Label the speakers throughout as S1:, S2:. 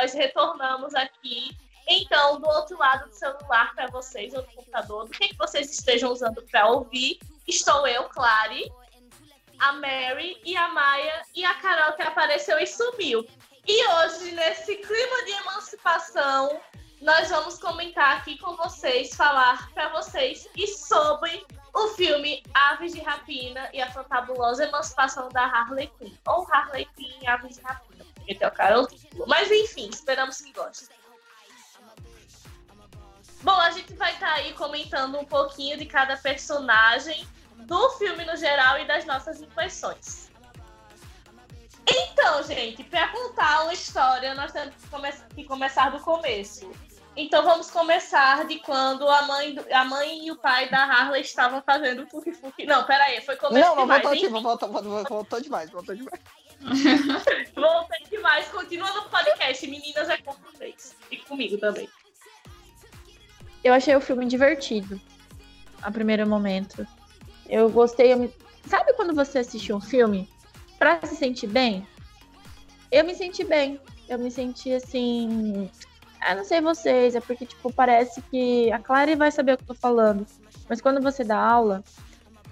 S1: nós retornamos aqui. Então, do outro lado do celular para vocês, ou do computador, do que, que vocês estejam usando para ouvir, estou eu, Clary, a Mary e a Maia e a Carol que apareceu e sumiu. E hoje, nesse clima de emancipação, nós vamos comentar aqui com vocês, falar para vocês e sobre o filme Aves de Rapina e a fantabulosa emancipação da Harley Quinn. Ou Harley Quinn e Aves de Rapina, porque o título. Mas enfim, esperamos que gostem. Bom, a gente vai estar tá aí comentando um pouquinho de cada personagem do filme no geral e das nossas impressões. Então, gente, para contar uma história, nós temos que, come que começar do começo. Então vamos começar de quando a mãe, a mãe e o pai da Harley estavam fazendo Fuki Fuki. Não, peraí, foi começo
S2: Não, não,
S1: demais,
S2: voltou, voltou, voltou, voltou demais, voltou demais.
S1: Voltei demais, continua no podcast. Meninas é com vocês. E comigo também.
S3: Eu achei o filme divertido. A primeiro momento. Eu gostei. Eu me... Sabe quando você assiste um filme pra se sentir bem? Eu me senti bem. Eu me senti assim eu não sei vocês, é porque, tipo, parece que a Clara vai saber o que eu tô falando. Mas quando você dá aula,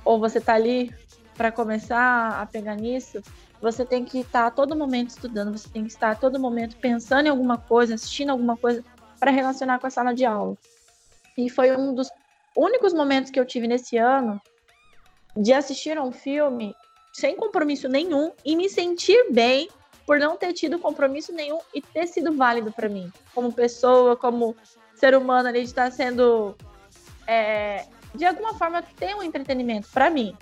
S3: ou você tá ali para começar a pegar nisso, você tem que estar a todo momento estudando, você tem que estar a todo momento pensando em alguma coisa, assistindo alguma coisa para relacionar com a sala de aula. E foi um dos únicos momentos que eu tive nesse ano de assistir a um filme sem compromisso nenhum e me sentir bem por não ter tido compromisso nenhum e ter sido válido para mim, como pessoa, como ser humano ali, de estar sendo. É, de alguma forma, ter um entretenimento para mim.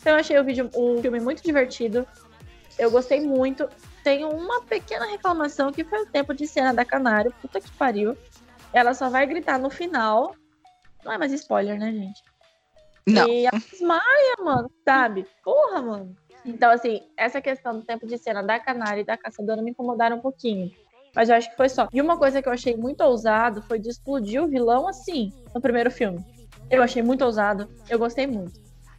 S3: Então, eu achei o, vídeo, o filme muito divertido. Eu gostei muito. Tenho uma pequena reclamação que foi o tempo de cena da Canário. Puta que pariu. Ela só vai gritar no final. Não é mais spoiler, né, gente?
S2: Não.
S3: E ela desmaia, mano, sabe? Porra, mano. Então, assim, essa questão do tempo de cena da Canária e da Caçadora me incomodaram um pouquinho. Mas eu acho que foi só. E uma coisa que eu achei muito ousado foi de explodir o vilão assim, no primeiro filme. Eu achei muito ousado, eu gostei muito.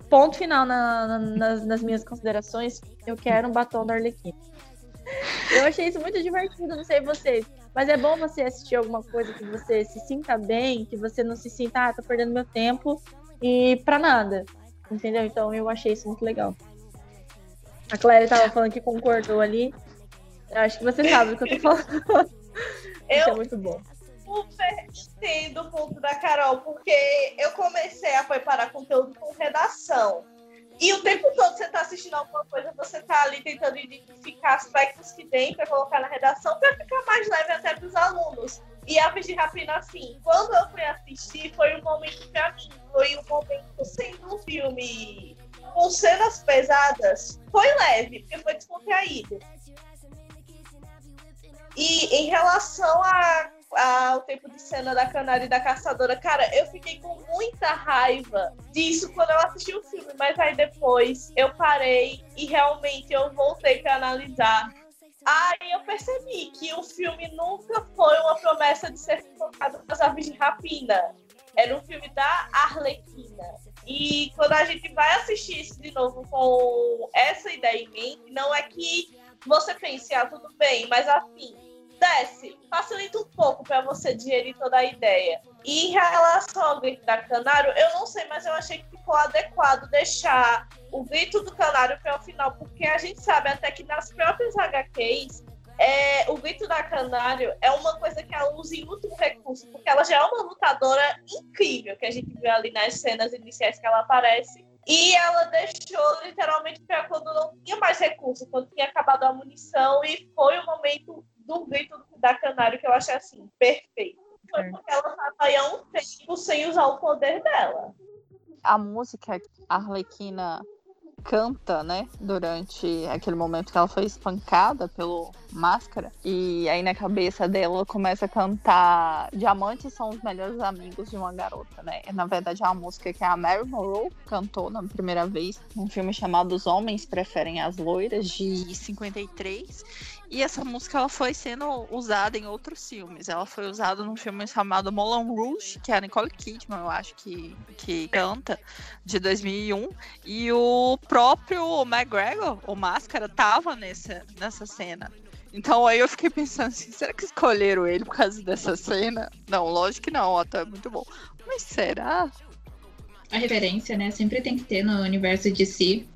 S3: Ponto final na, na, nas, nas, minhas considerações, eu quero um batom da Arlequina. Eu achei isso muito divertido, não sei vocês. Mas é bom você assistir alguma coisa que você se sinta bem, que você não se sinta, ah, tô perdendo meu tempo e pra nada. Entendeu? Então eu achei isso muito legal. A Claire tava falando que concordou ali. Eu acho que você sabe o que eu tô falando.
S1: Eu
S3: Isso é muito bom.
S1: Super entendo o ponto da Carol, porque eu comecei a preparar conteúdo com redação. E o tempo todo você está assistindo alguma coisa, você está ali tentando identificar aspectos que tem para colocar na redação para ficar mais leve até para os alunos. E a de Rapina, assim, quando eu fui assistir, foi um momento para mim, foi um momento sendo um filme com cenas pesadas, foi leve, porque foi descontraído. E em relação a, ao tempo de cena da Canária e da Caçadora, cara, eu fiquei com muita raiva disso quando eu assisti o filme, mas aí depois eu parei e realmente eu voltei para analisar. Aí eu percebi que o filme nunca foi uma promessa de ser focado nas aves de rapina. Era um filme da Arlequina. E quando a gente vai assistir isso de novo com essa ideia em mente, não é que você pense, ah, tudo bem, mas assim, desce, facilita um pouco para você digerir toda a ideia. E em relação ao grito da Canário, eu não sei, mas eu achei que ficou adequado deixar o grito do Canário para o final, porque a gente sabe até que nas próprias HQs é, o grito da Canário é uma coisa que ela usa em muito recurso, porque ela já é uma lutadora incrível, que a gente vê ali nas cenas iniciais que ela aparece. E ela deixou literalmente para quando não tinha mais recurso, quando tinha acabado a munição, e foi o momento do grito da Canário que eu achei assim, perfeito. Foi porque ela estava aí há um tempo sem usar o poder dela.
S2: A música Arlequina canta, né, durante aquele momento que ela foi espancada pelo Máscara, e aí na cabeça dela começa a cantar Diamantes são os melhores amigos de uma garota, né? Na verdade é uma música que a Mary Monroe cantou na primeira vez, num filme chamado Os Homens Preferem as Loiras, de 53, e essa música ela foi sendo usada em outros filmes. Ela foi usada num filme chamado Moulin Rouge, que é a Nicole Kidman, eu acho que, que canta, de 2001. E o próprio McGregor, o Máscara, tava nessa, nessa cena. Então aí eu fiquei pensando assim, será que escolheram ele por causa dessa cena? Não, lógico que não, ator é muito bom. Mas será?
S4: A referência, né? Sempre tem que ter no universo de si.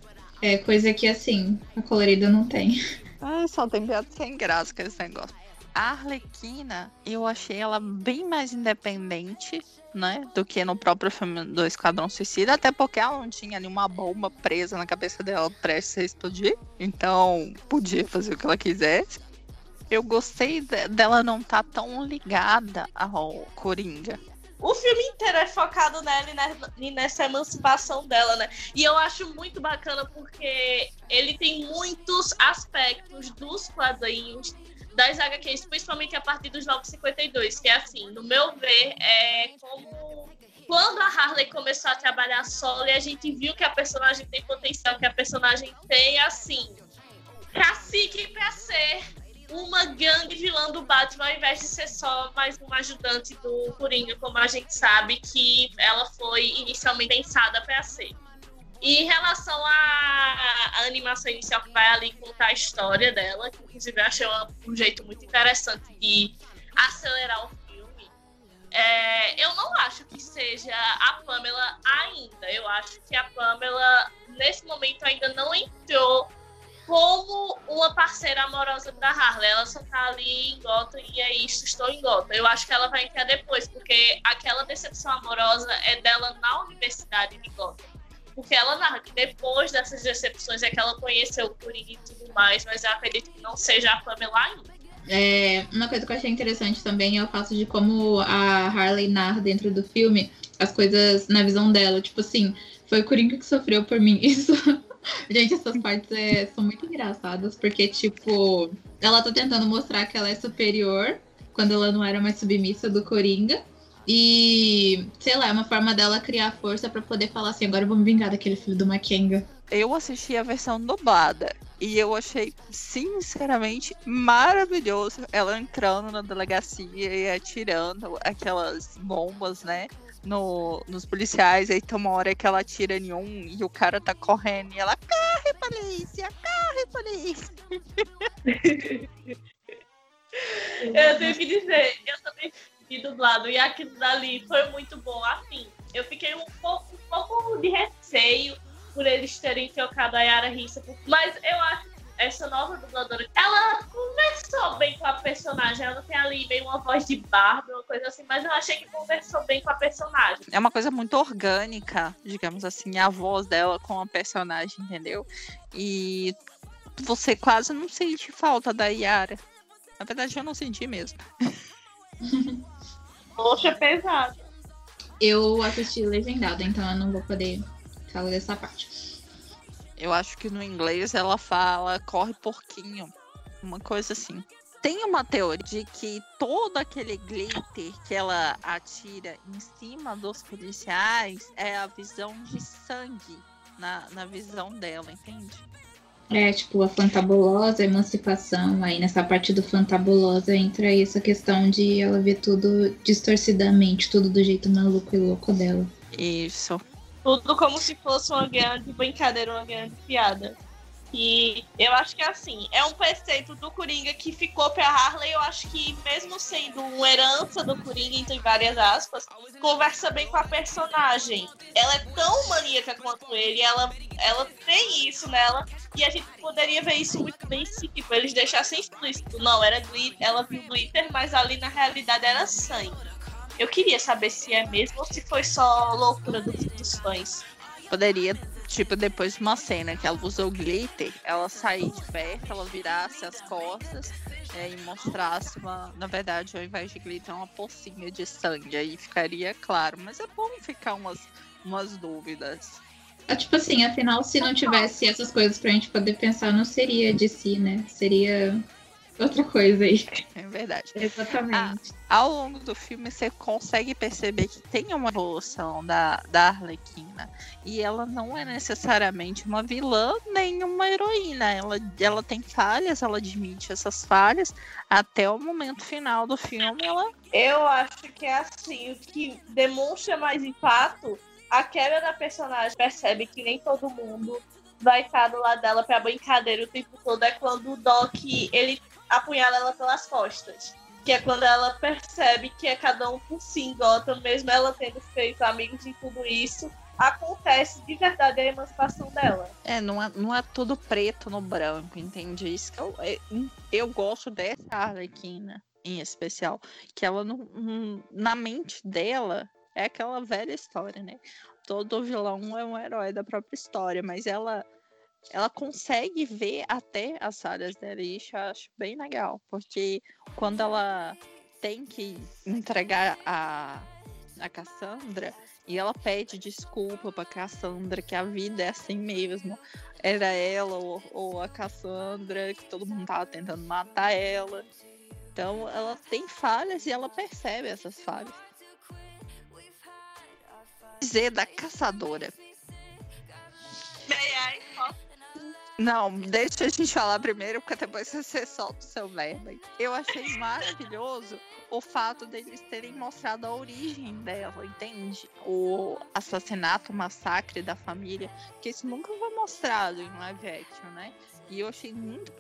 S4: É coisa que, assim, a colorida não tem.
S2: Ah, só tem piada sem graça com esse negócio. A Arlequina, eu achei ela bem mais independente, né? Do que no próprio filme do Esquadrão Suicida. Até porque ela não tinha nenhuma bomba presa na cabeça dela prestes a explodir. Então, podia fazer o que ela quisesse. Eu gostei dela não estar tá tão ligada ao Coringa.
S1: O filme inteiro é focado nela e nessa emancipação dela, né? E eu acho muito bacana porque ele tem muitos aspectos dos quadrinhos das HQs, principalmente a partir dos 952, que é assim, no meu ver, é como quando a Harley começou a trabalhar solo e a gente viu que a personagem tem potencial, que a personagem tem, assim, cacique pra ser uma gangue vilã do Batman, ao invés de ser só mais um ajudante do Coringa, como a gente sabe que ela foi inicialmente pensada para ser. E em relação à, animação inicial que vai ali contar a história dela, que inclusive eu achei um, um jeito muito interessante de acelerar o filme, é, eu não acho que seja a Pamela ainda. Eu acho que a Pamela, nesse momento, ainda não entrou como uma parceira amorosa da Harley. Ela só tá ali em Gotham e é isso, estou em Gotham. Eu acho que ela vai entrar depois, porque aquela decepção amorosa é dela na Universidade de Gotham. Porque ela narra que depois dessas decepções é que ela conheceu o Coringa e tudo mais, mas eu acredito que não seja a Pamela ainda.
S4: É, uma coisa que eu achei interessante também é o fato de como a Harley narra dentro do filme as coisas na visão dela. Tipo assim, foi o Coringa que sofreu por mim. Isso Gente, essas partes é, são muito engraçadas, porque, tipo, ela tá tentando mostrar que ela é superior quando ela não era mais submissa do Coringa. E, sei lá, é uma forma dela criar força para poder falar assim: agora eu vou me vingar daquele filho do Makenga.
S2: Eu assisti a versão dublada e eu achei, sinceramente, maravilhoso ela entrando na delegacia e atirando aquelas bombas, né? No, nos policiais, aí tem uma hora que ela atira em um e o cara tá correndo e ela, corre, polícia, corre, polícia.
S1: eu tenho que dizer, eu também vi dublado e aquilo dali foi muito bom. Assim, eu fiquei um pouco, um pouco de receio por eles terem trocado a Yara Rissa, mas eu acho essa nova dubladora, ela conversou bem com a personagem. Ela tem ali meio uma voz de barba, uma coisa assim, mas eu achei que conversou bem com a personagem.
S2: É uma coisa muito orgânica, digamos assim, a voz dela com a personagem, entendeu? E você quase não sente falta da Yara. Na verdade, eu não senti mesmo.
S1: Poxa, pesado.
S4: Eu assisti legendado, então eu não vou poder falar dessa parte.
S2: Eu acho que no inglês ela fala corre porquinho. Uma coisa assim. Tem uma teoria de que todo aquele glitter que ela atira em cima dos policiais é a visão de sangue na, na visão dela, entende?
S4: É, tipo, a fantabulosa, a emancipação. Aí nessa parte do fantabulosa entra aí essa questão de ela ver tudo distorcidamente, tudo do jeito maluco e louco dela.
S2: Isso.
S1: Tudo como se fosse uma grande brincadeira, uma grande piada. E eu acho que assim, é um preceito do Coringa que ficou pra Harley. Eu acho que, mesmo sendo uma herança do Coringa, entre várias aspas, conversa bem com a personagem. Ela é tão maníaca quanto ele, ela, ela tem isso nela. E a gente poderia ver isso muito bem se tipo, eles deixassem explícito. Não, era glitter, ela viu glitter, mas ali na realidade era sangue. Eu queria saber se é mesmo ou se foi só loucura dos, dos fãs.
S2: Poderia, tipo, depois de uma cena que ela usou glitter, ela sair de perto, ela virasse as costas é, e mostrasse uma. Na verdade, ao invés de glitter, uma pocinha de sangue. Aí ficaria claro. Mas é bom ficar umas, umas dúvidas.
S4: É, tipo assim, afinal, se não tivesse essas coisas pra gente poder pensar, não seria de si, né? Seria outra coisa aí.
S2: É verdade.
S4: Exatamente.
S2: Ah, ao longo do filme, você consegue perceber que tem uma evolução da, da Arlequina. E ela não é necessariamente uma vilã nem uma heroína. Ela, ela tem falhas, ela admite essas falhas. Até o momento final do filme, ela.
S1: Eu acho que é assim. O que demonstra mais impacto, a quebra da personagem percebe que nem todo mundo vai estar do lado dela pra brincadeira o tempo todo é quando o Doc ele apunhala ela pelas costas. Que é quando ela percebe que é cada um por si em Gotham, mesmo ela tendo feito amigos de tudo isso, acontece de verdade a emancipação dela.
S2: É, não é, não é tudo preto no branco, entende? Isso que eu, é, eu gosto dessa Arlequina em especial, que ela não, na mente dela é aquela velha história, né? Todo vilão é um herói da própria história, mas ela ela consegue ver até as falhas dela e isso eu acho bem legal, porque quando ela tem que entregar a, a Cassandra e ela pede desculpa pra Cassandra que a vida é assim mesmo, era ela ou, ou a Cassandra, que todo mundo tava tentando matar ela. Então ela tem falhas e ela percebe essas falhas. Dizer da caçadora. Não, deixa a gente falar primeiro, porque depois você solta o seu verbo. Eu achei maravilhoso o fato deles terem mostrado a origem dela, entende? O assassinato, o massacre da família, que isso nunca foi mostrado em live action, né? E eu achei muito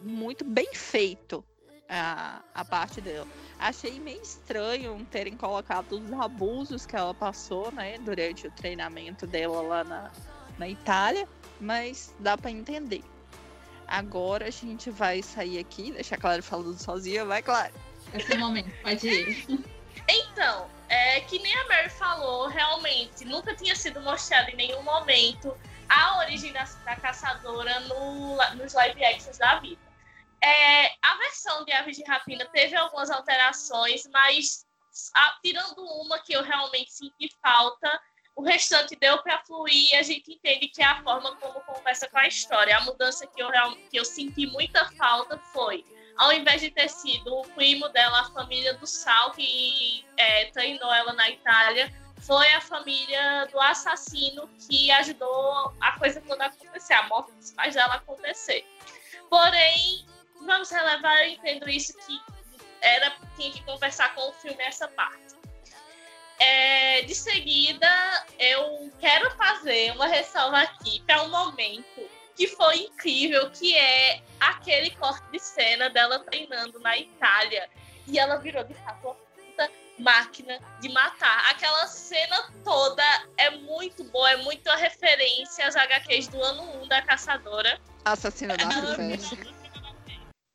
S2: muito bem feito a, a parte dela. Achei meio estranho terem colocado os abusos que ela passou, né, durante o treinamento dela lá na, na Itália mas dá para entender. Agora a gente vai sair aqui, deixar Clara falando sozinha, vai, Clara.
S4: Esse é o momento, pode ir.
S1: Então, é, que nem a Mary falou, realmente, nunca tinha sido mostrado em nenhum momento a origem da, da caçadora no, nos live actions da vida. É, a versão de Aves de Rapina teve algumas alterações, mas a, tirando uma que eu realmente senti falta, o restante deu para fluir e a gente entende que é a forma como conversa com a história. A mudança que eu, que eu senti muita falta foi, ao invés de ter sido o primo dela, a família do Sal, que é, treinou ela na Itália, foi a família do assassino que ajudou a coisa toda a acontecer, a morte dos pais dela acontecer. Porém, vamos relevar, eu entendo isso, que era tinha que conversar com o filme essa parte. É, de seguida, eu quero fazer uma ressalva aqui para um momento que foi incrível, que é aquele corte de cena dela treinando na Itália. E ela virou de fato uma puta máquina de matar. Aquela cena toda é muito boa, é muito a referência às HQs do ano 1 da Caçadora.
S2: Assassina da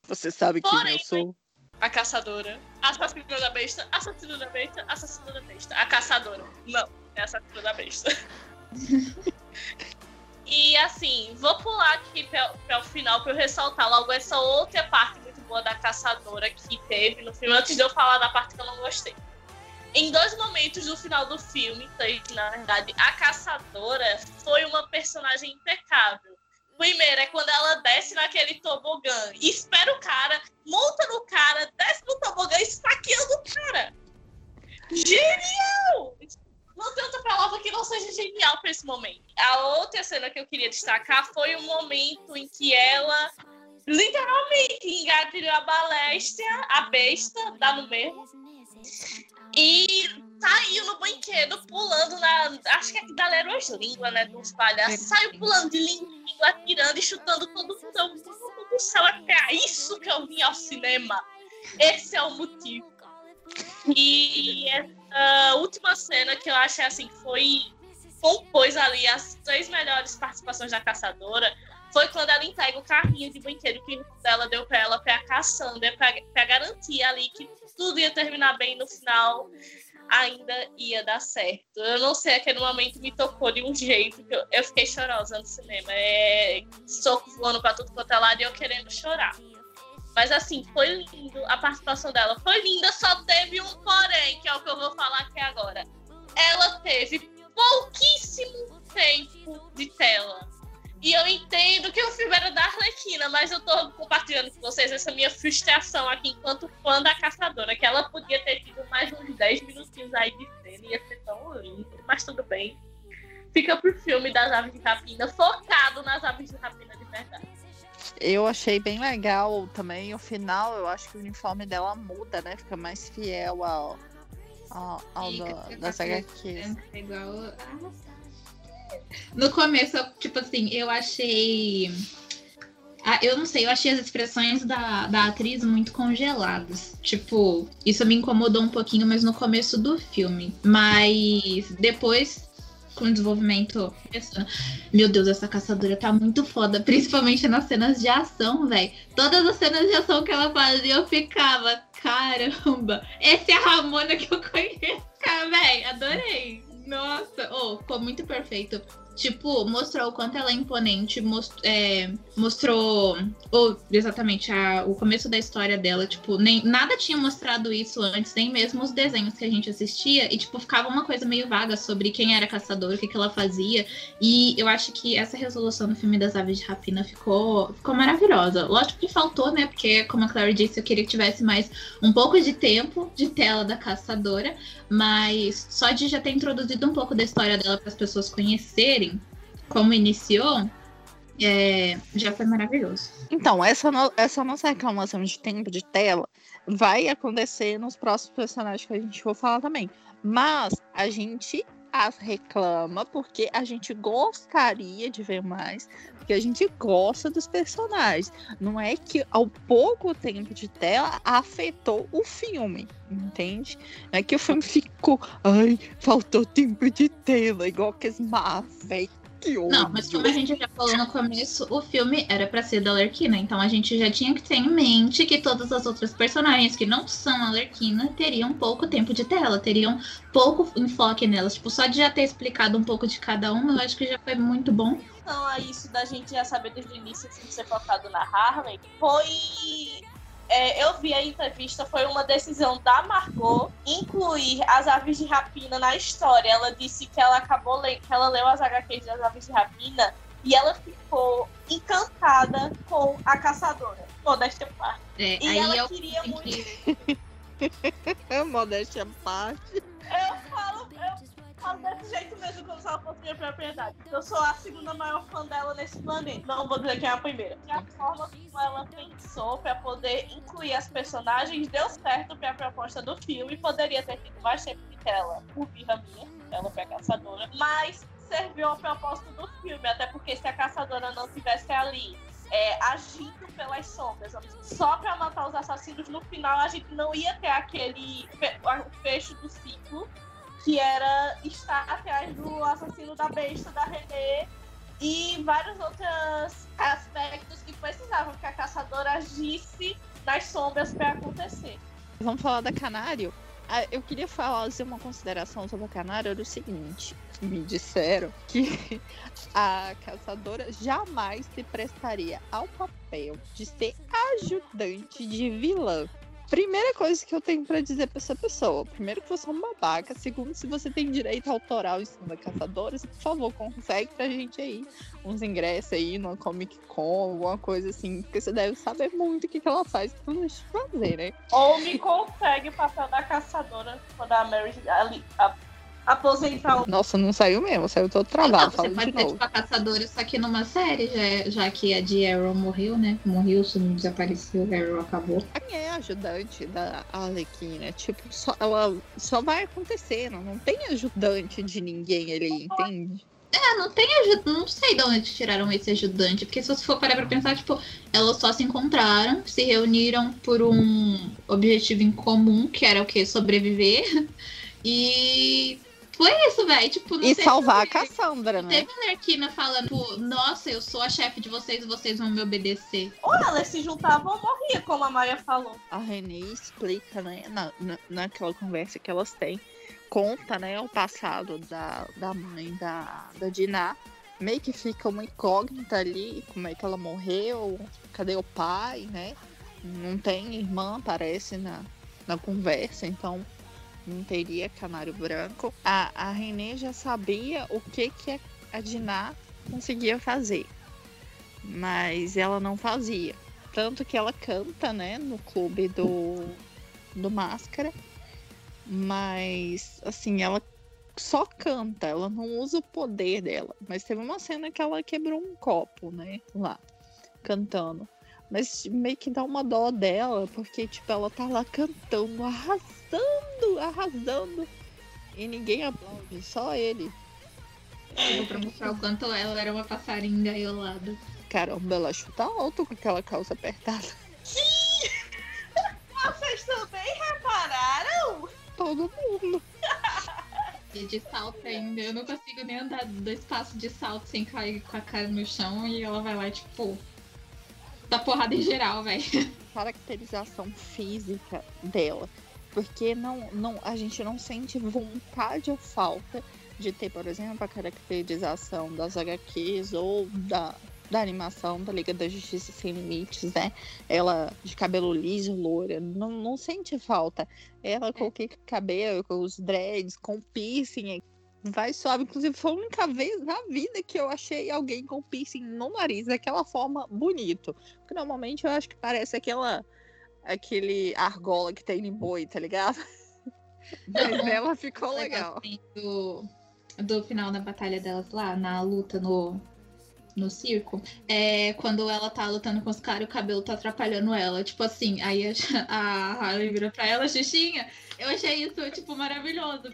S2: Você sabe quem Porém, eu sou
S1: a caçadora, assassina da besta, assassina da besta, assassina da besta, a caçadora. Não, é assassina da besta. e assim, vou pular aqui para o final para eu ressaltar logo essa outra parte muito boa da caçadora que teve no filme, antes de eu falar da parte que eu não gostei. Em dois momentos do final do filme, na verdade, a caçadora foi uma personagem impecável Primeiro é quando ela desce naquele tobogã e espera o cara, monta no cara, desce no tobogã esfaqueando o cara. Genial! Não tem outra palavra que não seja genial para esse momento. A outra cena que eu queria destacar foi o momento em que ela literalmente engatilhou a baléstia, a besta, dá no mesmo. E saiu no brinquedo, pulando na. Acho que é da Leroy Língua, né? Dos palhaços. Saiu pulando de língua, atirando e chutando todo mundo. Meu do céu, é pra isso que eu vim ao cinema. Esse é o motivo. E essa última cena que eu achei assim, foi. compôs ali as três melhores participações da caçadora. Foi quando ela entrega o carrinho de brinquedo que ela deu para ela para a Cassandra, para garantir ali que tudo ia terminar bem no final ainda ia dar certo. Eu não sei, aquele momento me tocou de um jeito que eu, eu fiquei chorosa no cinema. É soco voando pra tudo quanto é lado e eu querendo chorar. Mas assim, foi lindo. A participação dela foi linda, só teve um porém, que é o que eu vou falar aqui agora. Ela teve pouquíssimo tempo de tela. E eu entendo que o filme era da Arlequina, mas eu tô compartilhando com vocês essa minha frustração aqui enquanto fã da Caçadora, que ela podia ter tido mais uns 10 minutinhos aí de cena, ia ser tão lindo, mas tudo bem. Fica pro filme das aves de rapina, focado nas aves de rapina de verdade.
S2: Eu achei bem legal também o final, eu acho que o uniforme dela muda, né? Fica mais fiel ao, ao, ao do, das HQs.
S4: É igual. No começo, tipo assim, eu achei. Ah, eu não sei, eu achei as expressões da, da atriz muito congeladas. Tipo, isso me incomodou um pouquinho, mas no começo do filme. Mas depois, com o desenvolvimento. Meu Deus, essa caçadora tá muito foda, principalmente nas cenas de ação, velho. Todas as cenas de ação que ela fazia, eu ficava, caramba, essa é a Ramona que eu conheço. Velho, adorei. Nossa, oh, ficou muito perfeito tipo, mostrou o quanto ela é imponente, most, é, mostrou ou, exatamente a, o começo da história dela, tipo, nem nada tinha mostrado isso antes, nem mesmo os desenhos que a gente assistia, e tipo, ficava uma coisa meio vaga sobre quem era caçador, o que, que ela fazia, e eu acho que essa resolução no filme das aves de rapina ficou, ficou maravilhosa. Lógico que faltou, né, porque como a Clary disse, eu queria que tivesse mais um pouco de tempo de tela da caçadora, mas só de já ter introduzido um pouco da história dela para as pessoas conhecerem, como iniciou, é, já foi maravilhoso.
S2: Então, essa, no, essa nossa reclamação de tempo de tela vai acontecer nos próximos personagens que a gente for falar também. Mas a gente as reclama porque a gente gostaria de ver mais, porque a gente gosta dos personagens. Não é que ao pouco tempo de tela afetou o filme, entende? Não é que o filme ficou, ai, faltou tempo de tela, igual que as Marvel que
S4: Não, mas como a gente já falou no começo, o filme era para ser da Alerquina, então a gente já tinha que ter em mente que todas as outras personagens que não são Alerquina teriam pouco tempo de tela, teriam pouco enfoque nelas. Tipo, só de já ter explicado um pouco de cada uma, eu acho que já foi muito bom.
S1: Então, a isso da gente já saber desde o início assim, ser focado na Harley, foi é, eu vi a entrevista, foi uma decisão da Margot incluir as aves de rapina na história. Ela disse que ela acabou lendo, que ela leu as HQs das aves de rapina e ela ficou encantada com a caçadora. Modéstia parte.
S4: É,
S1: e
S4: aí
S1: ela
S4: eu
S1: queria muito.
S4: que-
S2: Modéstia parte.
S1: Eu falo, eu falo desse jeito mesmo quando ela fosse minha propriedade. Eu sou a segunda maior fã dela nesse planeta. Não vou dizer quem é a primeira. E a forma como ela pensou pra poder incluir as personagens deu certo pra proposta do filme. Poderia ter tido mais tempo de tela por birra minha. Ela foi a caçadora. Mas serviu ao propósito do filme. Até porque se a caçadora não tivesse ali é, agindo pelas sombras, só pra matar os assassinos, no final a gente não ia ter aquele fe- fecho do ciclo que era estar atrás do assassino da besta da René e vários outros aspectos que precisavam que a caçadora agisse nas sombras para acontecer.
S2: Vamos falar da Canário? Ah, Eu queria fazer uma consideração sobre a Canário, era o seguinte. Me disseram que a caçadora jamais se prestaria ao papel de ser ajudante de vilã. Primeira coisa que eu tenho pra dizer pra essa pessoa: primeiro, que você é um babaca. Segundo, se você tem direito autoral em cima da caçadora, por favor, consegue pra gente aí uns ingressos aí numa Comic Con, alguma coisa assim, porque você deve saber muito o que, que ela faz pra não deixa de fazer, né?
S1: Ou me consegue o papel da caçadora quando a Mary ali, a- aposentar o
S2: Nossa, não saiu mesmo, saiu todo
S4: Não,
S2: travado.
S4: você
S2: Fala de
S4: pode
S2: novo.
S4: tipo a caçadora, só que numa série, já, já que a de Arrow morreu, né? Morreu, sumiu, desapareceu, Arrow acabou.
S2: Quem é ajudante da Arlequina? Tipo, só, ela só vai acontecendo. Não tem ajudante de ninguém ali, entende?
S4: Ah, não tem ajuda, não sei de onde tiraram esse ajudante, porque se você for parar pra pensar, tipo, elas só se encontraram, se reuniram por um objetivo em comum, que era o quê? Sobreviver. E foi isso, velho. Tipo,
S2: E
S4: teve-
S2: salvar a Cassandra, né?
S4: Teve a Lerquina falando, tipo, nossa, eu sou a chefe de vocês, vocês vão me obedecer.
S1: Ou elas se juntavam ou morria, como a Maia falou.
S2: A Renée explica, né, na, na, naquela conversa que elas têm, conta, né, o passado da, da mãe da, da Diná. Meio que fica uma incógnita ali, como é que ela morreu, cadê o pai, né? Não tem irmã, parece, na, na conversa, então não teria canário branco. A, a Renée já sabia o que, que a Diná conseguia fazer, mas ela não fazia. Tanto que ela canta, né, no clube do, do Máscara. Mas, assim, ela só canta, ela não usa o poder dela. Mas teve uma cena que ela quebrou um copo, né, lá, cantando. Mas meio que dá uma dó dela, porque, tipo, ela tá lá cantando, arrasando, arrasando. E ninguém aplaude, só ele.
S4: Tipo, pra mostrar o quanto ela era uma passarinha engaiolada.
S2: Caramba, ela chuta alto com aquela calça apertada.
S1: Sim! Vocês também repararam?
S2: Todo mundo.
S4: E de salto ainda. Eu não consigo nem andar dois passos de salto sem cair com a cara no chão. E ela vai lá, tipo. Dá porrada em geral, velho.
S2: Caracterização física dela. Porque não, não, a gente não sente vontade ou falta de ter, por exemplo, a caracterização das HQs ou da, da animação da Liga da Justiça Sem Limites, né? Ela de cabelo liso, loura, não, não sente falta. Ela com o que cabelo, com os dreads, com piercing, vai suave. Inclusive, foi a única vez na vida que eu achei alguém com piercing no nariz daquela forma bonito. Porque normalmente eu acho que parece aquela aquele argola que tem em boi, tá ligado? Mas ela ficou legal.
S4: Do, do final da batalha delas lá, na luta no, no circo, é quando ela tá lutando com os caras e o cabelo tá atrapalhando ela. Tipo assim, aí a, a Harley vira pra ela, Xuxinha. Eu achei isso, tipo, maravilhoso.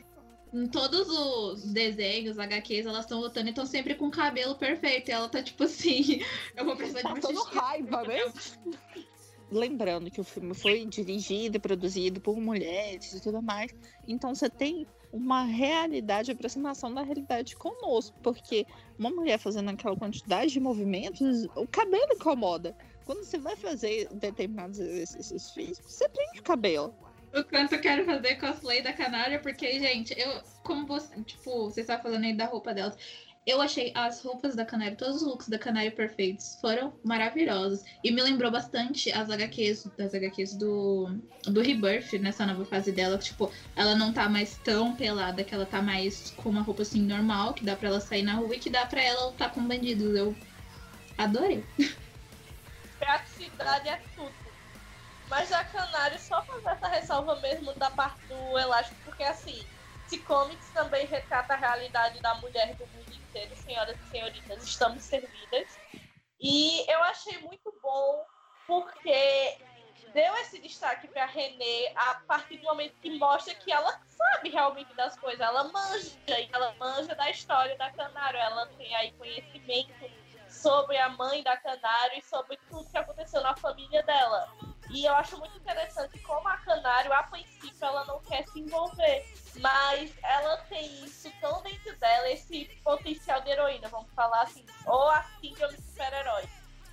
S4: Em todos os desenhos, HQs, elas estão lutando e estão sempre com o cabelo perfeito. E ela tá tipo assim, eu vou precisar de uma
S2: raiva, né? Lembrando que o filme foi dirigido e produzido por mulheres e tudo mais. Então você tem uma realidade, aproximação da realidade conosco. Porque uma mulher fazendo aquela quantidade de movimentos, o cabelo incomoda. Quando você vai fazer determinados exercícios físicos, você prende o cabelo.
S4: O quanto eu quero fazer cosplay da canária, porque, gente, eu, como você, tipo, você está falando aí da roupa delas, eu achei as roupas da canária, todos os looks da canária perfeitos, foram maravilhosos. E me lembrou bastante as HQs, das HQs do, do Rebirth, nessa nova fase dela, tipo, ela não tá mais tão pelada, que ela tá mais com uma roupa assim normal, que dá pra ela sair na rua e que dá pra ela lutar com bandidos. Eu adorei.
S1: Praticidade é tudo. Mas a Canário só fazer essa ressalva mesmo da parte do elástico, porque assim, se comics também retrata a realidade da mulher do mundo inteiro, senhoras e senhoritas, estamos servidas. E eu achei muito bom porque deu esse destaque para Renée a partir do momento que mostra que ela sabe realmente das coisas, ela manja, ela manja da história da Canário, ela tem aí conhecimento sobre a mãe da Canário e sobre tudo que aconteceu na família dela. E eu acho muito interessante como a Canário, a princípio, ela não quer se envolver. Mas ela tem isso tão dentro dela, esse potencial de heroína, vamos falar assim, ou a síndrome de super-herói.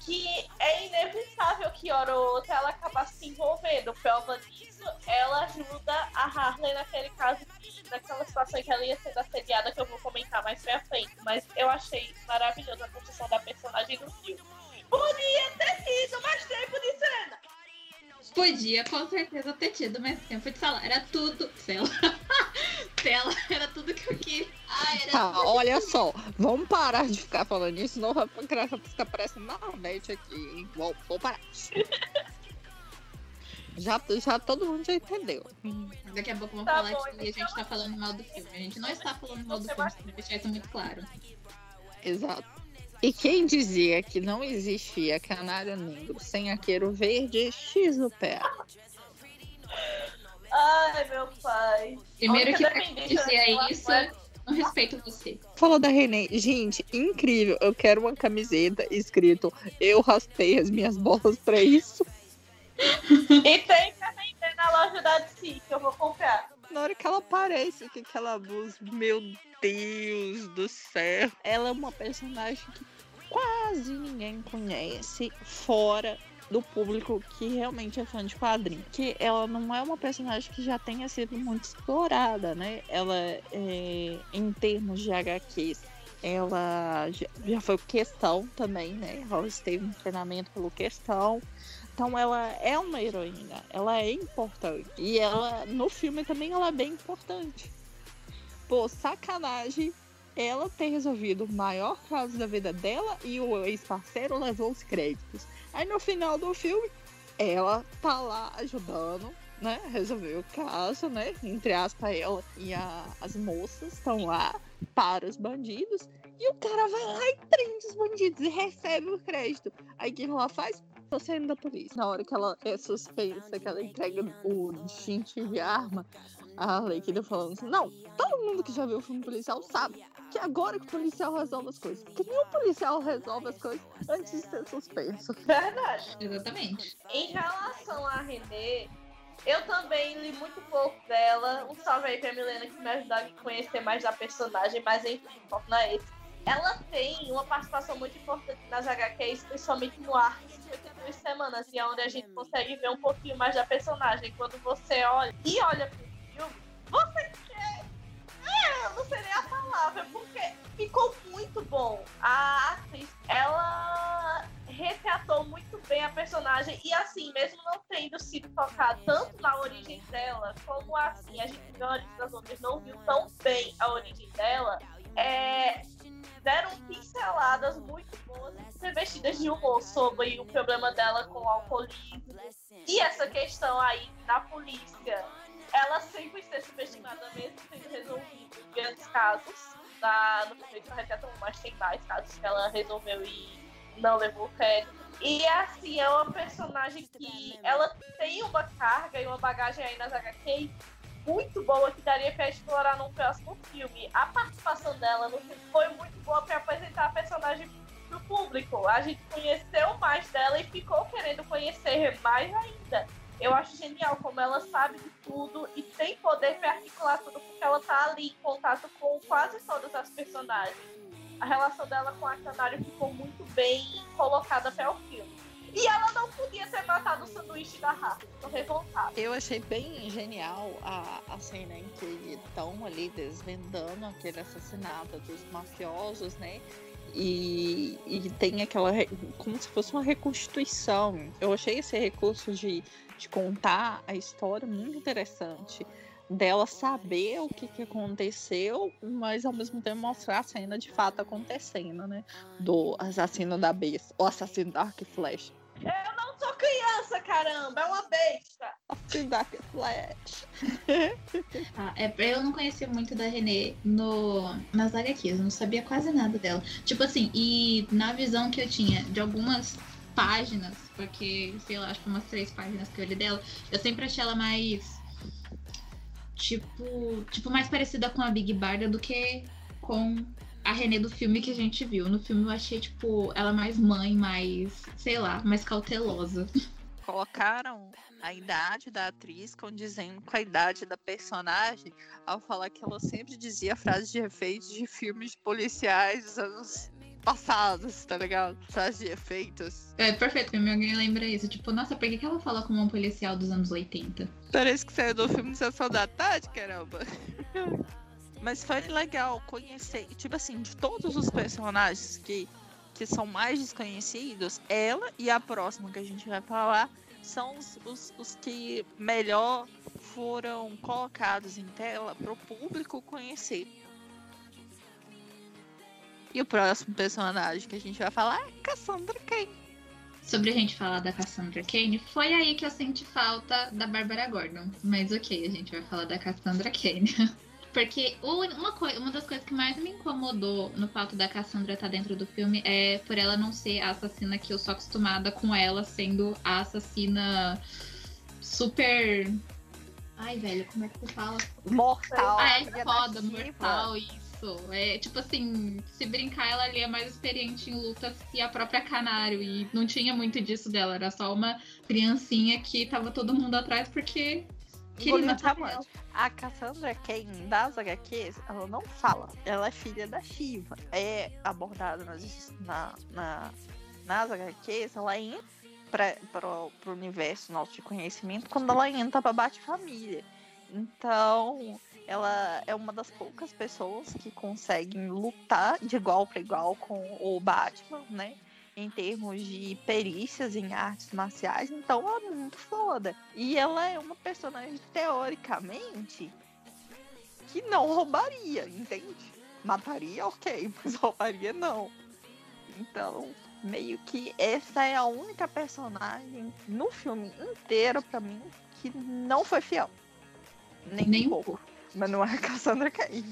S1: Que é inevitável que hora ou outra ela acabar se envolvendo. Prova disso, ela ajuda a Harley naquele caso, que, naquela situação em que ela ia sendo assediada, que eu vou comentar mais pra frente. Mas eu achei maravilhosa a construção da personagem no filme. Podia ter tido mais tempo de cena!
S4: Podia, com certeza, ter tido mais tempo de sala. Era tudo. Cela. Cela, era tudo que eu queria. Era
S2: Tá,
S4: tudo.
S2: olha só, vamos parar de ficar falando isso, senão vai ficar parecendo Marvete aqui, hein? Vou, vou parar. Já, já todo mundo já entendeu.
S4: Daqui a pouco vão
S1: Tá
S4: falar
S1: bom,
S4: que a gente
S1: então.
S4: tá falando mal do filme. A gente não está falando mal do filme, pra deixar isso muito claro.
S2: Exato. E quem dizia que não existia canário negro sem arqueiro verde, X o pé.
S1: Ai, meu pai.
S4: Primeiro
S1: A
S4: que
S1: dependência
S4: dizia isso, não respeito você.
S2: Falou da Renê. Gente, incrível. Eu quero uma camiseta escrito Eu raspei as minhas bolas pra isso.
S1: E tem vender na loja da DC, que eu vou comprar.
S2: Na hora que ela aparece com aquela blusa, meu Deus do céu. Ela é uma personagem que quase ninguém conhece fora do público que realmente é fã de quadrinho. Que ela não é uma personagem que já tenha sido muito explorada, né? Ela, é, em termos de HQs, ela já, foi questão também, né? Ela esteve em treinamento pelo questão. Então ela é uma heroína, ela é importante. E ela, no filme também, ela é bem importante. Pô, sacanagem ela ter resolvido o maior caso da vida dela e o ex-parceiro levou os créditos. Aí no final do filme, ela tá lá ajudando, né? Resolver o caso, né? Entre aspas, ela e a- as moças estão lá para os bandidos. E o cara vai lá e prende os bandidos e recebe o crédito. Aí o que ela faz? Tô saindo da polícia. Na hora que ela é suspensa, que ela entrega o distintivo de arma, a Arlequina falando assim, não, todo mundo que já viu o filme policial sabe que agora que o policial resolve as coisas. Porque nenhum policial resolve as coisas antes de ser suspenso.
S1: Verdade.
S4: Exatamente.
S1: Em relação a Renê, eu também li muito pouco dela. Um salve aí pra Milena que me ajudou a conhecer mais da personagem, mas enfim, foco não é esse. Ela tem uma participação muito importante nas HQs, principalmente no arco de 52 semanas, e é onde a gente consegue ver um pouquinho mais da personagem. Quando você olha e olha pro filme, você quer. É, eu não sei nem a palavra, porque ficou muito bom. A atriz, ela retratou muito bem a personagem, e assim, mesmo não tendo sido focado tanto na origem dela, como assim, a gente viu a origem das outras, não viu tão bem a origem dela, é, deram pinceladas muito boas revestidas de humor sobre o problema dela com o alcoolismo e essa questão aí na polícia. Ela sempre ser subestimada, mesmo tendo resolvido grandes casos. Na, no primeiro retrato, mas tem mais casos que ela resolveu e não levou crédito. E assim, é uma personagem que ela tem uma carga e uma bagagem aí nas HQs muito boa que daria para explorar num próximo filme. A participação dela no filme foi muito boa para apresentar a personagem pro público. A gente conheceu mais dela e ficou querendo conhecer mais ainda. Eu acho genial como ela sabe de tudo e tem poder para articular tudo, porque ela tá ali em contato com quase todas as personagens. A relação dela com a Canário ficou muito bem colocada para o filme. E ela não podia ter matado o sanduíche da raça. Tô revoltada.
S2: Eu achei bem genial a, a cena em que estão ali desvendando aquele assassinato dos mafiosos, né? E, e tem aquela. como se fosse uma reconstituição. Eu achei esse recurso de, de contar a história muito interessante dela saber o que, que aconteceu, mas ao mesmo tempo mostrar a cena de fato acontecendo, né? Do assassino da besta, o assassino da Arc Flash.
S1: Eu não sou criança, caramba, é uma besta.
S2: Assassino da Arc Flash.
S4: ah, é, eu não conhecia muito da Renée no, nas HQs, eu não sabia quase nada dela. Tipo assim, e na visão que eu tinha de algumas páginas, porque, sei lá, acho que umas três páginas que eu li dela, eu sempre achei ela mais tipo, tipo mais parecida com a Big Barda do que com a René do filme que a gente viu. No filme eu achei, tipo, ela mais mãe, mais, sei lá, mais cautelosa.
S2: Colocaram a idade da atriz condizendo com a idade da personagem ao falar que ela sempre dizia frases de efeitos de filmes policiais dos anos passados, tá ligado? Frases de efeitos.
S4: É perfeito, me alguém lembra isso. Tipo, nossa, por que, que ela fala como um policial dos anos 80?
S2: Parece que saiu do filme Sessão da Tarde, caramba. Mas foi legal conhecer, tipo assim, de todos os personagens que, que são mais desconhecidos, ela e a próxima que a gente vai falar são os, os, os que melhor foram colocados em tela para o público conhecer. E o próximo personagem que a gente vai falar é Cassandra Kane.
S4: Sobre a gente falar da Cassandra Kane, foi aí que eu senti falta da Bárbara Gordon. Mas ok, a gente vai falar da Cassandra Kane. Porque uma, uma das coisas que mais me incomodou no fato da Cassandra estar tá dentro do filme é por ela não ser a assassina que eu sou acostumada com ela sendo a assassina super. Ai, velho, como é que você fala?
S2: Mortal.
S4: Ah, é foda, mortal, isso. É tipo assim, se brincar, ela ali é mais experiente em lutas que a própria Canário. E não tinha muito disso dela, era só uma criancinha que tava todo mundo atrás porque
S2: Queria A Cassandra Kane das HQs, ela não fala. Ela é filha da Shiva. É abordada nas, na, na, nas HQs, ela entra para o universo nosso de conhecimento quando ela entra para Bate-Família. Então, ela é uma das poucas pessoas que conseguem lutar de igual para igual com o Batman, né? Em termos de perícias em artes marciais, então ela é muito foda. E ela é uma personagem, teoricamente, que não roubaria, entende? Mataria, ok, mas roubaria não. Então, meio que essa é a única personagem no filme inteiro, para mim, que não foi fiel. Nem, Nem um pouco. Mas não é a Cassandra Cain.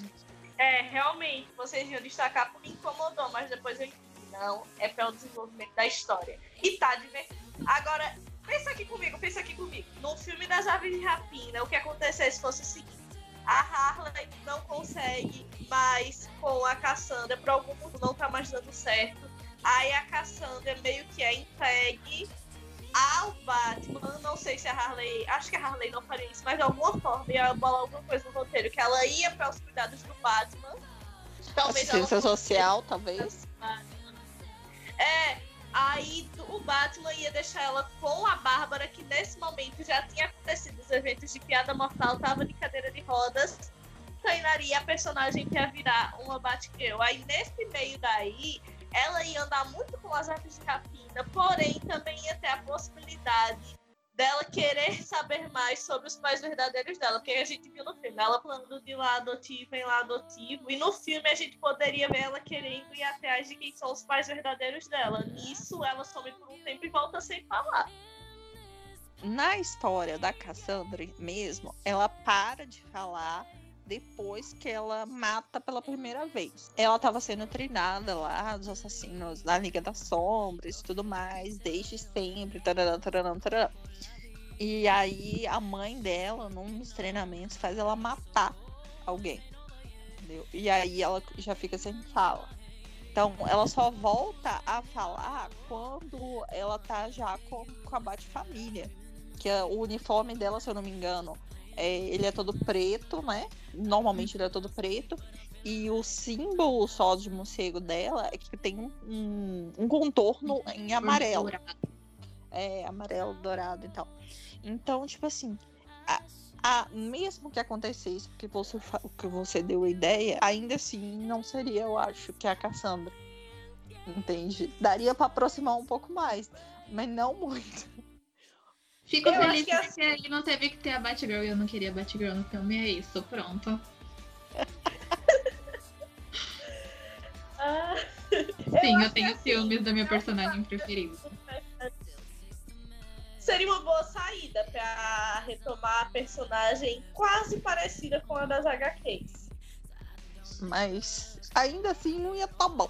S1: É, realmente, vocês iam destacar porque incomodou, mas depois eu não, é pelo desenvolvimento da história. E tá divertido. Agora, pensa aqui comigo, pensa aqui comigo. No filme das aves de rapina, o que acontecesse fosse o seguinte: a Harley não consegue mais com a Cassandra, por algum motivo não tá mais dando certo. Aí a Cassandra meio que é entregue ao Batman. Não sei se a Harley. Acho que a Harley não faria isso, mas de alguma forma ia bolar alguma coisa no roteiro. Que ela ia para os cuidados do Batman.
S2: Talvez Assistência social, talvez.
S1: É, Aí o Batman ia deixar ela com a Bárbara, que nesse momento já tinha acontecido os eventos de piada mortal, tava de cadeira de rodas, treinaria a personagem que ia virar uma Batgirl. Aí nesse meio daí, ela ia andar muito com as artes de rapina, porém também ia ter a possibilidade dela querer saber mais sobre os pais verdadeiros dela, porque a gente viu no filme ela falando de lá adotivo em lá adotivo, e no filme a gente poderia ver ela querendo ir atrás de quem são os pais verdadeiros dela. Nisso ela some por um tempo e volta sem falar.
S2: Na história da Cassandra mesmo, ela para de falar depois que ela mata pela primeira vez. Ela estava sendo treinada lá, dos assassinos da Liga das Sombras e tudo mais, desde sempre. Tarará, tarará, tarará. E aí a mãe dela, num dos treinamentos, faz ela matar alguém. Entendeu? E aí ela já fica sem fala. Então, ela só volta a falar quando ela tá já com, com a Bate-Família. Que é o uniforme dela, se eu não me engano, é, ele é todo preto, né? Normalmente ele é todo preto. E o símbolo só de morcego dela é que tem um, um contorno em amarelo. Dourado. É, amarelo, dourado e tal. Então, tipo assim, a, a, mesmo que acontecesse que você, que você deu a ideia, ainda assim não seria, eu acho, que a Cassandra. Entende? Daria para aproximar um pouco mais, mas não muito.
S4: Fico eu feliz que assim... ele não teve que ter a Batgirl e eu não queria a Batgirl no filme. É isso, pronto. ah, Sim, eu, eu tenho assim, ciúmes da minha personagem preferida.
S1: Seria uma boa saída para retomar a personagem quase parecida com a das HQs.
S2: Mas ainda assim não ia estar tá bom.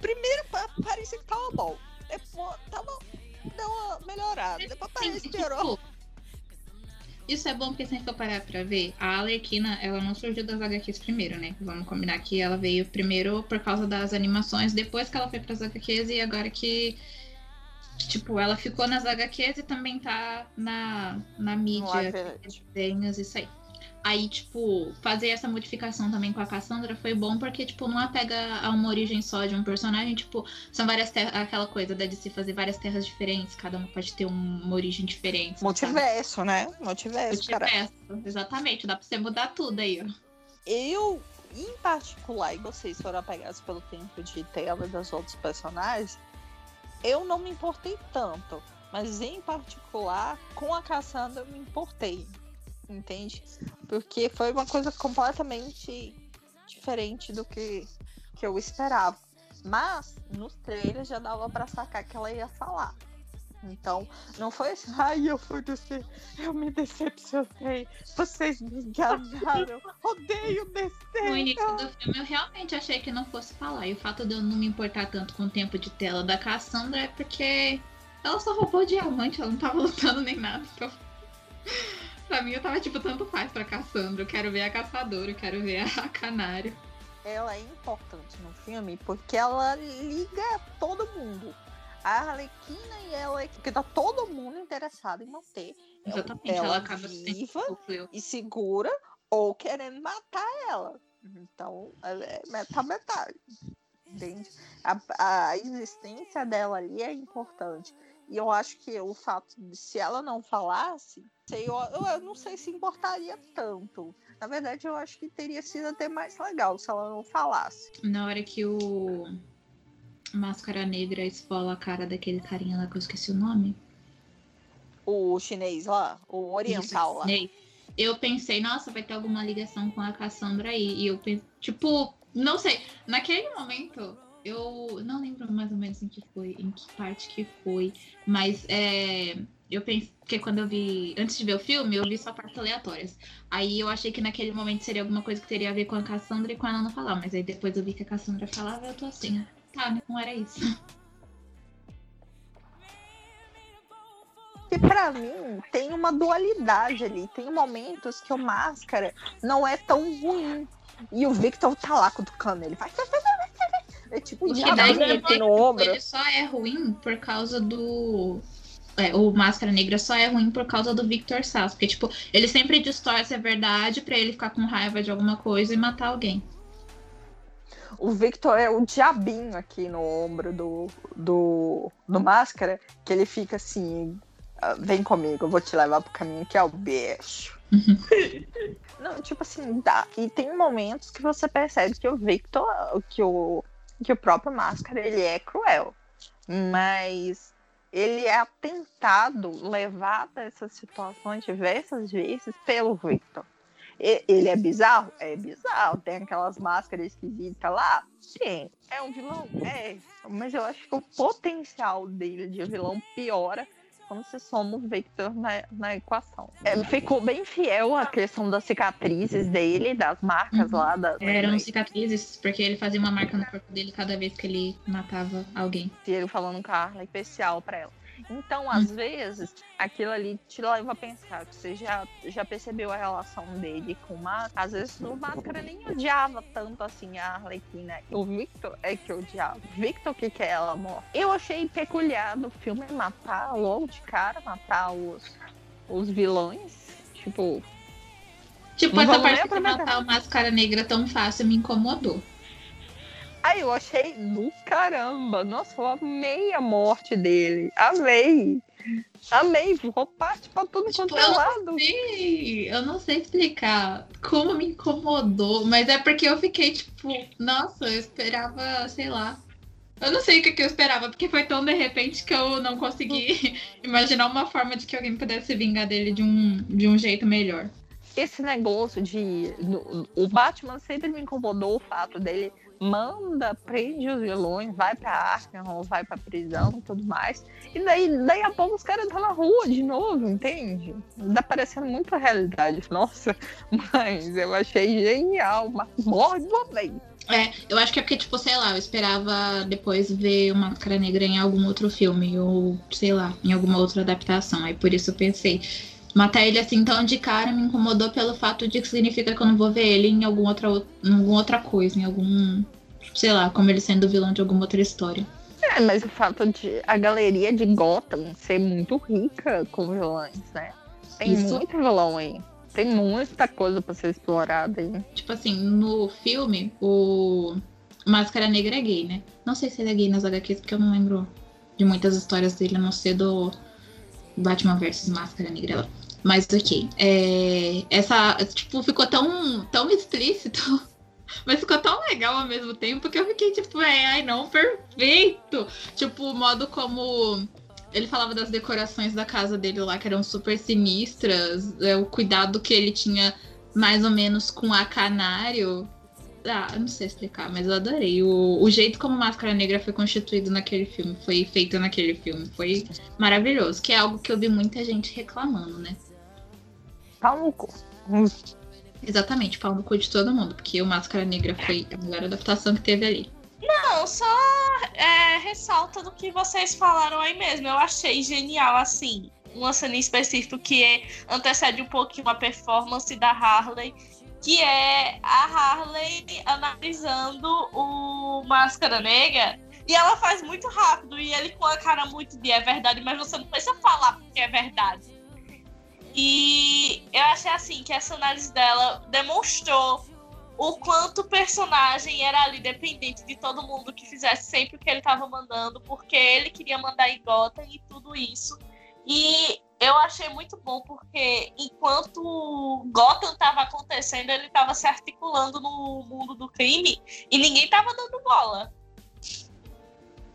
S2: Primeiro parecia que tava bom. Depois tava deu uma melhorada. Depois parece que piorou. Tipo,
S4: isso é bom porque se a gente for parar pra ver, a Alerquina, ela não surgiu das HQs primeiro, né? Vamos combinar que ela veio primeiro por causa das animações, depois que ela foi pras HQs e agora que, que tipo, ela ficou nas HQs e também tá na, na mídia, desenhos, isso aí. Aí, tipo, fazer essa modificação também com a Cassandra foi bom porque, tipo, não apega a uma origem só de um personagem. Tipo, são várias terras. Aquela coisa de se fazer várias terras diferentes, cada uma pode ter uma origem diferente.
S2: Multiverso, sabe? né? Multiverso, Multiverso, cara.
S4: Exatamente, dá pra você mudar tudo aí, ó.
S2: Eu, em particular, e vocês foram apegados pelo tempo de tela dos outros personagens, eu não me importei tanto. Mas em particular, com a Cassandra eu me importei entende? Porque foi uma coisa completamente diferente do que, que eu esperava. Mas nos trailers já dava para sacar que ela ia falar. Então, não foi assim, ai, eu fui DC, eu me decepcionei, vocês me enganaram, odeio DC.
S4: No início do filme eu realmente achei que não fosse falar. E o fato de eu não me importar tanto com o tempo de tela da Cassandra é porque ela só roubou diamante, ela não tava lutando nem nada. Então... Pra mim, eu tava tipo, tanto faz pra Cassandra. Eu quero ver a caçadora, eu quero ver a canário.
S2: Ela é importante no filme porque ela liga todo mundo. A Arlequina e ela, porque tá todo mundo interessado em manter
S4: Exatamente, ela, ela acaba viva
S2: e segura ou querendo matar ela. Então, ela é metade metade. Entende? A, a existência dela ali é importante. E eu acho que o fato de se ela não falasse, eu, eu, eu, não sei se importaria tanto. Na verdade, eu acho que teria sido até mais legal se ela não falasse.
S4: Na hora que o Máscara Negra esfola a cara daquele carinha lá que eu esqueci o nome.
S2: O chinês lá, o oriental Isso, lá.
S4: Eu pensei, nossa, vai ter alguma ligação com a Cassandra aí. E eu pensei, tipo, não sei. Naquele momento, eu não lembro mais ou menos em que foi, em que parte que foi, mas é, eu pensei que quando eu vi, antes de ver o filme, eu li só partes aleatórias. Aí eu achei que naquele momento seria alguma coisa que teria a ver com a Cassandra e com ela não falar, mas aí depois eu vi que a Cassandra falava, eu tô assim, tá, não era isso.
S2: que pra mim tem uma dualidade ali. Tem momentos que o Máscara não é tão ruim. E o Victor tá lá cutucando ele. Vai, vai, vai, vai, vai. É tipo
S4: O entender
S2: no ombro.
S4: ele só é ruim por causa do. É, o Máscara Negra só é ruim por causa do Victor Sass. Porque, tipo, ele sempre distorce a verdade pra ele ficar com raiva de alguma coisa e matar alguém.
S2: O Victor é o diabinho aqui no ombro do, do, do Máscara, que ele fica assim, "Ah, vem comigo, eu vou te levar pro caminho que é o beijo. Não, tipo assim, dá. E tem momentos que você percebe que o Victor, que o, que o próprio Máscara, ele é cruel. Mas ele é atentado, levado a essas situações diversas vezes pelo Victor. Ele é bizarro? É bizarro. Tem aquelas máscaras esquisitas lá? Tem. É um vilão? É. Mas eu acho que o potencial dele de vilão piora quando você soma o Victor na, na equação. É, ficou bem fiel à questão das cicatrizes dele, das marcas
S4: Uhum.
S2: lá. Da,
S4: Eram cicatrizes, porque ele fazia uma marca no corpo dele cada vez que ele matava alguém.
S2: e ele falando com a Arla especial pra ela. Então, às
S4: Hum.
S2: vezes, aquilo ali te leva a pensar que você já, já percebeu a relação dele com o Máscara. Às vezes o Máscara nem odiava tanto assim a Arlequina. O Victor é que odiava. O Victor que quer ela morta. Eu achei peculiar do filme matar logo de cara, matar os, os vilões. Tipo,
S4: Tipo, essa parte de matar o Máscara Negra tão fácil me incomodou.
S2: Aí eu achei do caramba. Nossa, eu amei a morte dele. Amei. Amei. Ficou parte pra tudo quanto é
S4: não
S2: lado.
S4: sei, eu não sei explicar como me incomodou, mas é porque eu fiquei tipo, nossa, eu esperava, sei lá. Eu não sei o que, que eu esperava, porque foi tão de repente que eu não consegui imaginar uma forma de que alguém pudesse se vingar dele de um, de um jeito melhor.
S2: Esse negócio de. no- o Batman sempre me incomodou o fato dele manda, prende os vilões, vai pra Arkham, vai pra prisão e tudo mais. E daí, daí a pouco os caras estão na rua de novo, entende? Tá parecendo muito realidade. Nossa, mas eu achei genial. Mas morre uma vez.
S4: É, eu acho que é porque, tipo, sei lá, eu esperava depois ver o Máscara Negra em algum outro filme, ou sei lá, em alguma outra adaptação. Aí por isso eu pensei. Matar ele assim tão de cara me incomodou pelo fato de que significa que eu não vou ver ele em alguma outra, em alguma outra coisa, em algum. Sei lá, como ele sendo vilão de alguma outra história.
S2: É, mas o fato de a galeria de Gotham ser muito rica com vilões, né? Tem
S4: Isso.
S2: muito vilão aí. Tem muita coisa pra ser explorada aí.
S4: Tipo assim, no filme, o Máscara Negra é gay, né? Não sei se ele é gay nas HQs, porque eu não lembro de muitas histórias dele, a não ser do Batman vs Máscara Negra. Mas ok. É, essa, tipo, ficou tão, tão explícito, mas ficou tão legal ao mesmo tempo que eu fiquei tipo, é, ai não, perfeito! Tipo, o modo como ele falava das decorações da casa dele lá, que eram super sinistras, é, o cuidado que ele tinha mais ou menos com a canário. Ah, não sei explicar, mas eu adorei. O, o jeito como Máscara Negra foi constituído naquele filme, foi feito naquele filme, foi maravilhoso. Que é algo que eu vi muita gente reclamando, né?
S2: Pau no cu.
S4: Exatamente, pau no cu de todo mundo, porque o Máscara Negra foi a melhor adaptação que teve ali.
S1: Não, só é, ressalta do que vocês falaram aí mesmo. Eu achei genial, assim, uma cena em específico que é- antecede um pouquinho a performance da Harley, que é a Harley analisando o Máscara Negra. E ela faz muito rápido, e ele com a cara muito de é verdade, mas você não precisa falar porque é verdade. E eu achei assim que essa análise dela demonstrou o quanto o personagem era ali dependente de todo mundo que fizesse sempre o que ele estava mandando, porque ele queria mandar em Gotham e tudo isso. E eu achei muito bom, porque enquanto Gotham estava acontecendo, ele estava se articulando no mundo do crime e ninguém estava dando bola.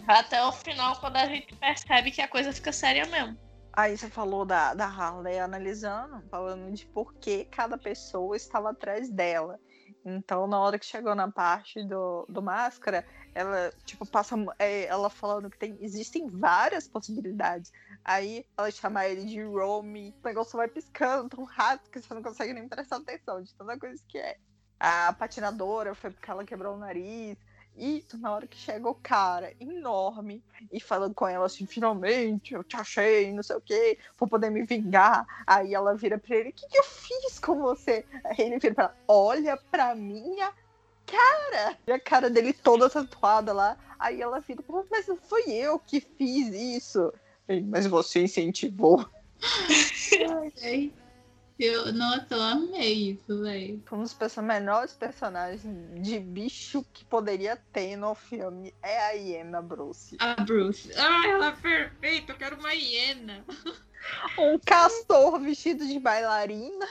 S1: Até o final, quando a gente percebe que a coisa fica séria mesmo.
S2: Aí você falou da, da Harley analisando, falando de por que cada pessoa estava atrás dela. Então, na hora que chegou na parte do, do máscara, ela, tipo, passa é, ela falando que tem, existem várias possibilidades. Aí ela chama ele de Romy, o negócio vai piscando tão rápido que você não consegue nem prestar atenção de tanta coisa que é. A patinadora foi porque ela quebrou o nariz. E na hora que chega o cara enorme e falando com ela assim, finalmente, eu te achei, não sei o quê, vou poder me vingar. Aí ela vira pra ele, o que, que eu fiz com você? Aí ele vira pra ela, olha pra minha cara! E a cara dele toda tatuada lá. Aí ela vira, mas não foi eu que fiz isso. Mas você incentivou.
S4: Eu, nossa, eu amei isso, velho.
S2: Um dos person melhores personagens de bicho que poderia ter no filme é a hiena Bruce.
S4: A Bruce. Ah, ela é perfeita, eu quero uma hiena.
S2: Um castor vestido de bailarina,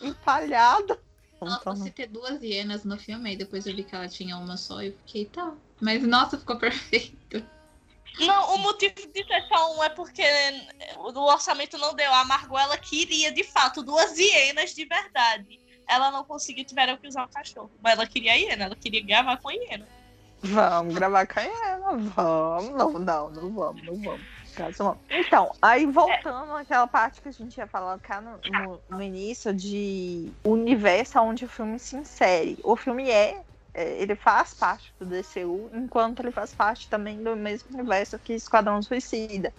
S2: empalhado.
S4: Ela fosse ter duas hienas no filme, e depois eu vi que ela tinha uma só e eu fiquei, tá. Mas nossa, ficou perfeito.
S1: Não, o motivo de ter só um é porque o orçamento não deu. A Margot, ela queria, de fato, duas hienas de verdade. Ela não conseguiu, tiveram que usar o cachorro. Mas ela queria a hiena, ela queria gravar com a hiena.
S2: Vamos gravar com a hiena, vamos. Não, não, não vamos, não vamos. Então, aí voltando é. àquela parte que a gente ia falar cá no, no, no início de universo onde o filme se insere. O filme é é, ele faz parte do DCU, enquanto ele faz parte também do mesmo universo que Esquadrão Suicida.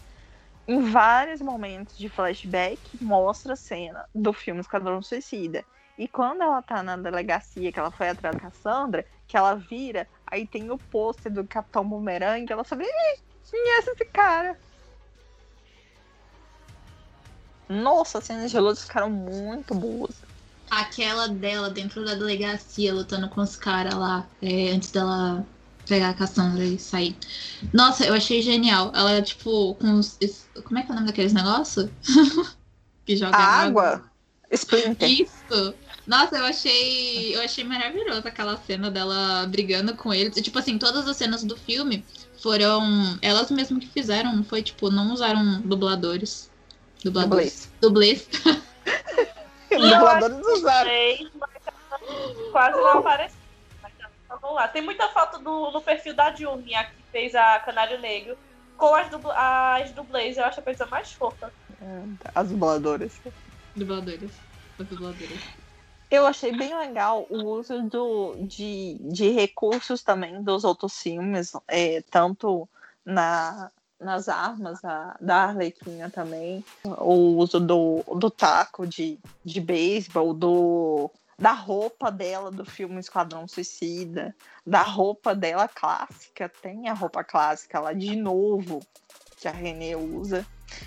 S2: Em vários momentos de flashback, mostra a cena do filme Esquadrão Suicida. E quando ela tá na delegacia, que ela foi atrás da Cassandra, que ela vira, aí tem o pôster do Capitão Boomerang, ela sabe, conhece esse cara. Nossa, as cenas de luta ficaram muito boas
S4: aquela dela dentro da delegacia lutando com os caras lá, é, antes dela pegar a Cassandra e sair. Nossa, eu achei genial. Ela, tipo, com os. Como é que é o nome daqueles negócios?
S2: que joga água. água. Splinter.
S4: Isso. Nossa, eu achei. Eu achei maravilhosa aquela cena dela brigando com eles. Tipo assim, todas as cenas do filme foram elas mesmas que fizeram, não foi tipo, não usaram dubladores. Dubladores. Dublês. Dublês.
S2: Dubladores usaram.
S1: Quase não apareceu. Então, vamos lá. Tem muita foto do, no perfil da Junia, que fez a Canário Negro, com as, dubl as dublês. Eu acho a coisa mais fofa.
S2: É, as dubladoras.
S4: Dubladoras. As dubladoras.
S2: Eu achei bem legal o uso do, de, de recursos também dos outros filmes, é, tanto na, nas armas da, da Arlequina também. O uso do, do taco de, de beisebol, do, da roupa dela do filme Esquadrão Suicida, da roupa dela clássica. Tem a roupa clássica lá de novo que a Renée usa.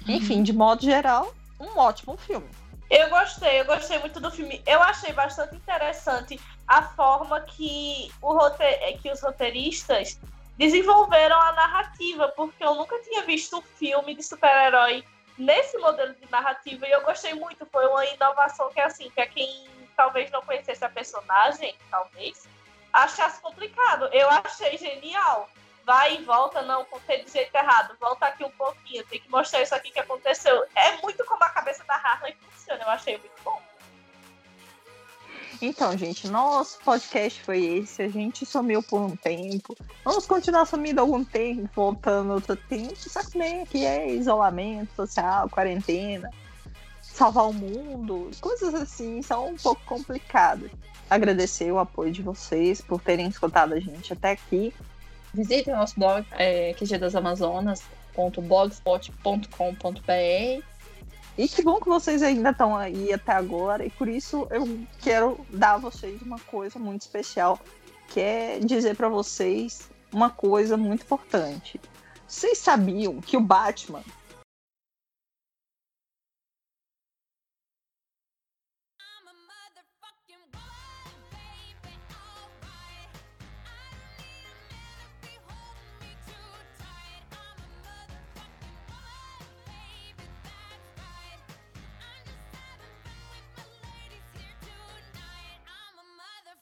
S2: Enfim, de modo geral, um ótimo filme.
S1: Eu gostei, eu gostei muito do filme. Eu achei bastante interessante a forma que, o rote... que os roteiristas desenvolveram a narrativa, porque eu nunca tinha visto um filme de super-herói nesse modelo de narrativa e eu gostei muito. Foi uma inovação que, assim, para quem talvez não conhecesse a personagem, talvez, achasse complicado. Eu achei genial. Vai e volta, não, contei do jeito errado. Volta aqui um pouquinho, tem que mostrar isso aqui que aconteceu. É muito como a cabeça da Harley funciona. Eu achei muito bom.
S2: Então, gente, nosso podcast foi esse. A gente sumiu por um tempo. Vamos continuar sumindo algum tempo, voltando outro tempo. Só que nem que é isolamento social, quarentena, salvar o mundo, coisas assim são um pouco complicadas. Agradecer o apoio de vocês por terem escutado a gente até aqui. Visitem o nosso blog, é, qgdasamazonas.blogspot.com.br e que bom que vocês ainda estão aí até agora. E por isso eu quero dar a vocês uma coisa muito especial, que é dizer para vocês uma coisa muito importante. Vocês sabiam que o Batman